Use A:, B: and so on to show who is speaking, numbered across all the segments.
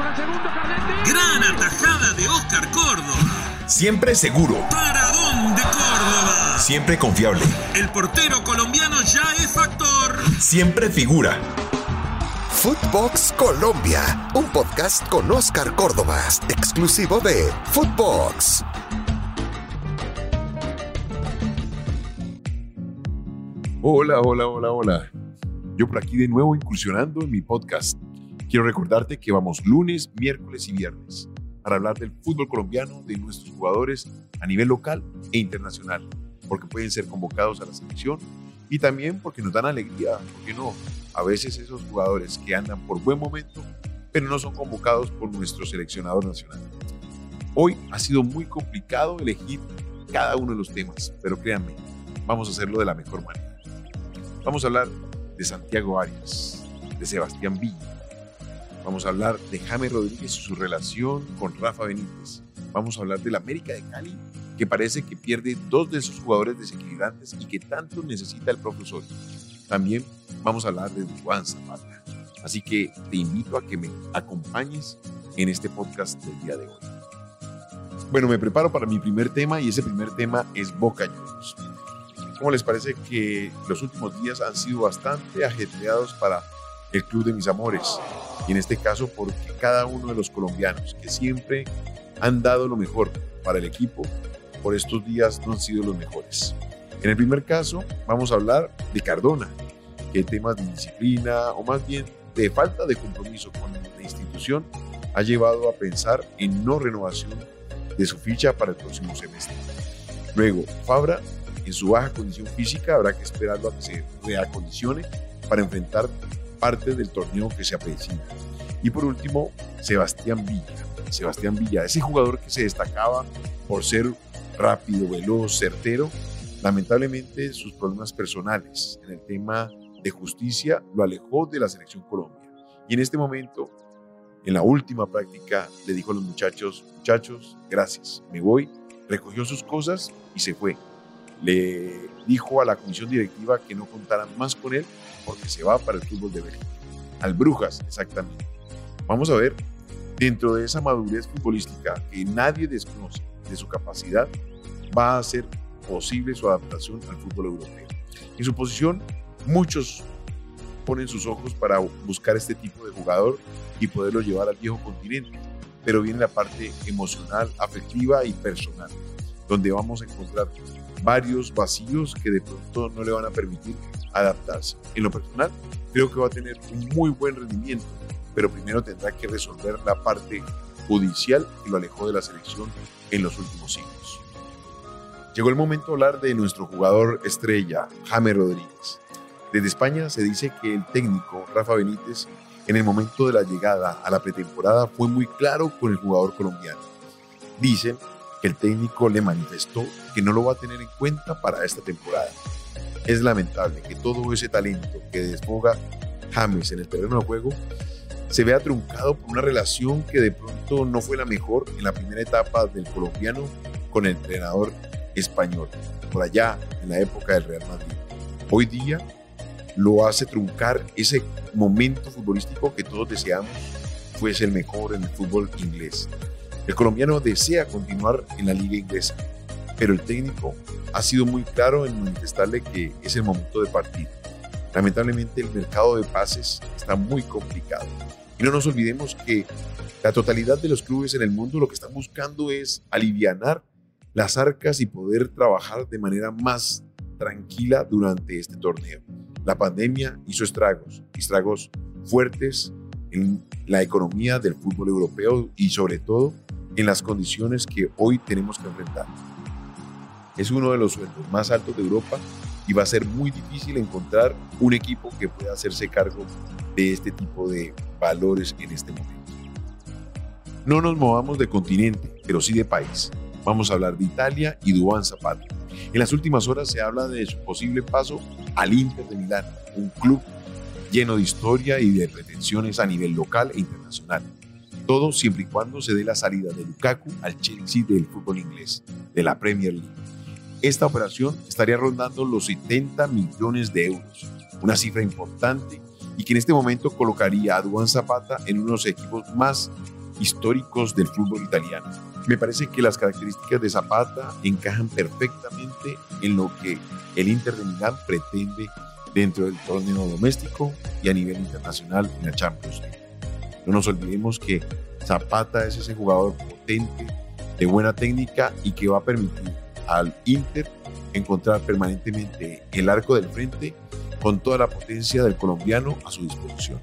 A: Gran atajada de Oscar Córdoba.
B: Siempre seguro.
A: Paradón de Córdoba.
B: Siempre confiable.
A: El portero colombiano ya es factor.
B: Siempre figura.
C: Footbox Colombia, un podcast con Oscar Córdoba, exclusivo de Footbox.
D: Hola, hola, hola, hola. Yo por aquí de nuevo incursionando en mi podcast. Quiero recordarte que vamos lunes, miércoles y viernes para hablar del fútbol colombiano, de nuestros jugadores a nivel local e internacional, porque pueden ser convocados a la selección y también porque nos dan alegría, porque no, a veces esos jugadores que andan por buen momento, pero no son convocados por nuestro seleccionador nacional. Hoy ha sido muy complicado elegir cada uno de los temas, pero créanme, vamos a hacerlo de la mejor manera. Vamos a hablar de Santiago Arias, de Sebastián Villa. Vamos a hablar de James Rodríguez y su relación con Rafa Benítez. Vamos a hablar del América de Cali, que parece que pierde dos de sus jugadores desequilibrantes y que tanto necesita el profesor. También vamos a hablar de Juan Zapata. Así que te invito a que me acompañes en este podcast del día de hoy. Bueno, me preparo para mi primer tema y ese primer tema es Boca Juniors. ¿Cómo les parece que los últimos días han sido bastante ajetreados para el club de mis amores? Y en este caso porque cada uno de los colombianos que siempre han dado lo mejor para el equipo, por estos días no han sido los mejores. En el primer caso vamos a hablar de Cardona, que temas de disciplina o más bien de falta de compromiso con la institución ha llevado a pensar en no renovación de su ficha para el próximo semestre. Luego, Fabra en su baja condición física habrá que esperarlo a que se reacondicione para enfrentar parte del torneo que se avecina. Y por último, Sebastián Villa. Sebastián Villa, ese jugador que se destacaba por ser rápido, veloz, certero, lamentablemente sus problemas personales en el tema de justicia lo alejó de la selección Colombia. Y en este momento, en la última práctica, le dijo a los muchachos, muchachos, gracias, me voy, recogió sus cosas y se fue le dijo a la comisión directiva que no contaran más con él porque se va para el fútbol de Bélgica. Al Brujas, exactamente. Vamos a ver, dentro de esa madurez futbolística que nadie desconoce de su capacidad, va a ser posible su adaptación al fútbol europeo. En su posición, muchos ponen sus ojos para buscar este tipo de jugador y poderlo llevar al viejo continente, pero viene la parte emocional, afectiva y personal, donde vamos a encontrar varios vacíos que de pronto no le van a permitir adaptarse. En lo personal, creo que va a tener un muy buen rendimiento, pero primero tendrá que resolver la parte judicial que lo alejó de la selección en los últimos siglos. Llegó el momento de hablar de nuestro jugador estrella, James Rodríguez. Desde España se dice que el técnico Rafa Benítez en el momento de la llegada a la pretemporada fue muy claro con el jugador colombiano. Dicen que el técnico le manifestó que no lo va a tener en cuenta para esta temporada. Es lamentable que todo ese talento que desfoga James en el terreno de juego se vea truncado por una relación que de pronto no fue la mejor en la primera etapa del colombiano con el entrenador español, por allá en la época del Real Madrid. Hoy día lo hace truncar ese momento futbolístico que todos deseamos fuese el mejor en el fútbol inglés. El colombiano desea continuar en la liga inglesa, pero el técnico ha sido muy claro en manifestarle que es el momento de partir. Lamentablemente el mercado de pases está muy complicado. Y no nos olvidemos que la totalidad de los clubes en el mundo lo que están buscando es alivianar las arcas y poder trabajar de manera más tranquila durante este torneo. La pandemia hizo estragos, estragos fuertes en la economía del fútbol europeo y sobre todo en las condiciones que hoy tenemos que enfrentar. Es uno de los sueldos más altos de Europa y va a ser muy difícil encontrar un equipo que pueda hacerse cargo de este tipo de valores en este momento. No nos movamos de continente, pero sí de país. Vamos a hablar de Italia y Duván Zapata. En las últimas horas se habla de su posible paso al Inter de Milán, un club lleno de historia y de pretensiones a nivel local e internacional. Todo siempre y cuando se dé la salida de Lukaku al Chelsea del fútbol inglés, de la Premier League. Esta operación estaría rondando los 70 millones de euros, una cifra importante y que en este momento colocaría a Duan Zapata en uno de los equipos más históricos del fútbol italiano. Me parece que las características de Zapata encajan perfectamente en lo que el Inter de Milán pretende dentro del torneo doméstico y a nivel internacional en la Champions League. No nos olvidemos que Zapata es ese jugador potente, de buena técnica y que va a permitir al Inter encontrar permanentemente el arco del frente con toda la potencia del colombiano a su disposición.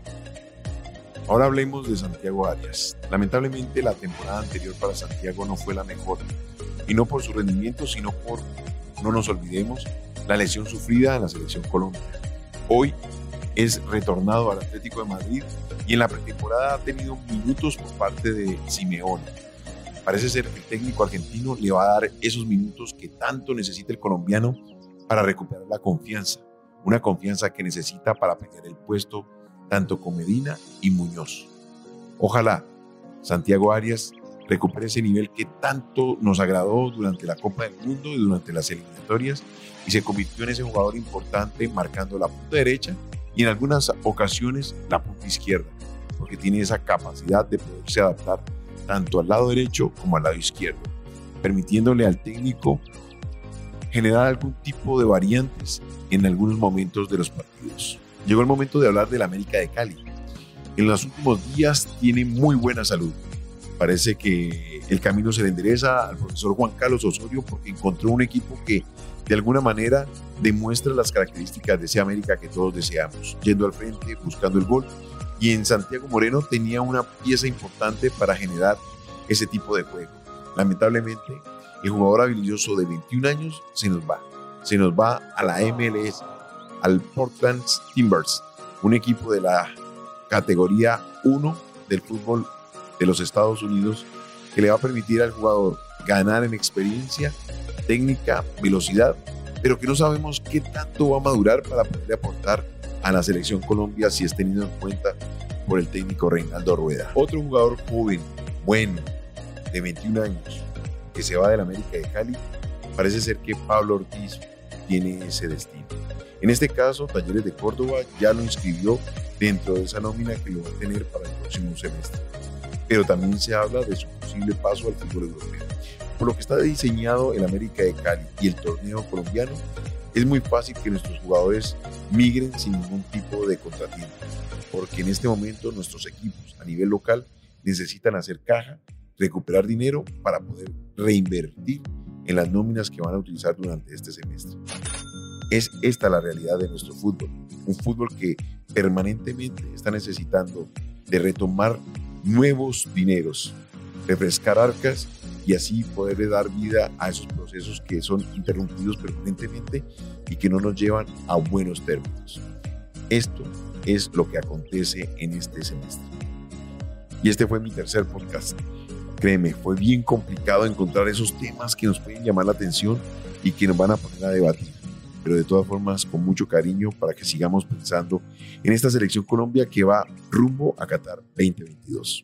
D: Ahora hablemos de Santiago Arias. Lamentablemente la temporada anterior para Santiago no fue la mejor, y no por su rendimiento, sino por, no nos olvidemos, la lesión sufrida en la selección Colombia. Hoy es retornado al Atlético de Madrid y en la pretemporada ha tenido minutos por parte de Simeone. Parece ser que el técnico argentino le va a dar esos minutos que tanto necesita el colombiano para recuperar la confianza, una confianza que necesita para pelear el puesto tanto con Medina y Muñoz. Ojalá Santiago Arias recupere ese nivel que tanto nos agradó durante la Copa del Mundo y durante las eliminatorias y se convirtió en ese jugador importante marcando la punta derecha y en algunas ocasiones la punta izquierda, porque tiene esa capacidad de poderse adaptar tanto al lado derecho como al lado izquierdo, permitiéndole al técnico generar algún tipo de variantes en algunos momentos de los partidos. Llegó el momento de hablar del América de Cali. En los últimos días tiene muy buena salud. Parece que el camino se le endereza al profesor Juan Carlos Osorio porque encontró un equipo que de alguna manera demuestra las características de ese América que todos deseamos, yendo al frente, buscando el gol. Y en Santiago Moreno tenía una pieza importante para generar ese tipo de juego. Lamentablemente, el jugador habilidoso de 21 años se nos va. Se nos va a la MLS al Portland Timbers, un equipo de la categoría 1 del fútbol de los Estados Unidos que le va a permitir al jugador ganar en experiencia, técnica, velocidad, pero que no sabemos qué tanto va a madurar para poder aportar a la selección Colombia si es tenido en cuenta por el técnico Reinaldo Rueda. Otro jugador joven, bueno, de 21 años, que se va del América de Cali, parece ser que Pablo Ortiz tiene ese destino. En este caso, Talleres de Córdoba ya lo inscribió dentro de esa nómina que lo va a tener para el próximo semestre. Pero también se habla de su posible paso al fútbol europeo. Por lo que está diseñado el América de Cali y el torneo colombiano, es muy fácil que nuestros jugadores migren sin ningún tipo de contratiempo, porque en este momento nuestros equipos a nivel local necesitan hacer caja, recuperar dinero para poder reinvertir en las nóminas que van a utilizar durante este semestre. Es esta la realidad de nuestro fútbol. Un fútbol que permanentemente está necesitando de retomar nuevos dineros, refrescar arcas y así poderle dar vida a esos procesos que son interrumpidos permanentemente y que no nos llevan a buenos términos. Esto es lo que acontece en este semestre. Y este fue mi tercer podcast. Créeme, fue bien complicado encontrar esos temas que nos pueden llamar la atención y que nos van a poner a debatir pero de todas formas con mucho cariño para que sigamos pensando en esta selección Colombia que va rumbo a Qatar 2022.